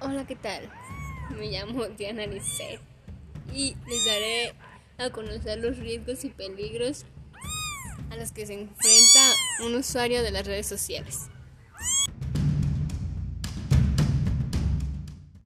Hola, ¿qué tal? Me llamo Diana Lisset y les daré a conocer los riesgos y peligros a los que se enfrenta un usuario de las redes sociales.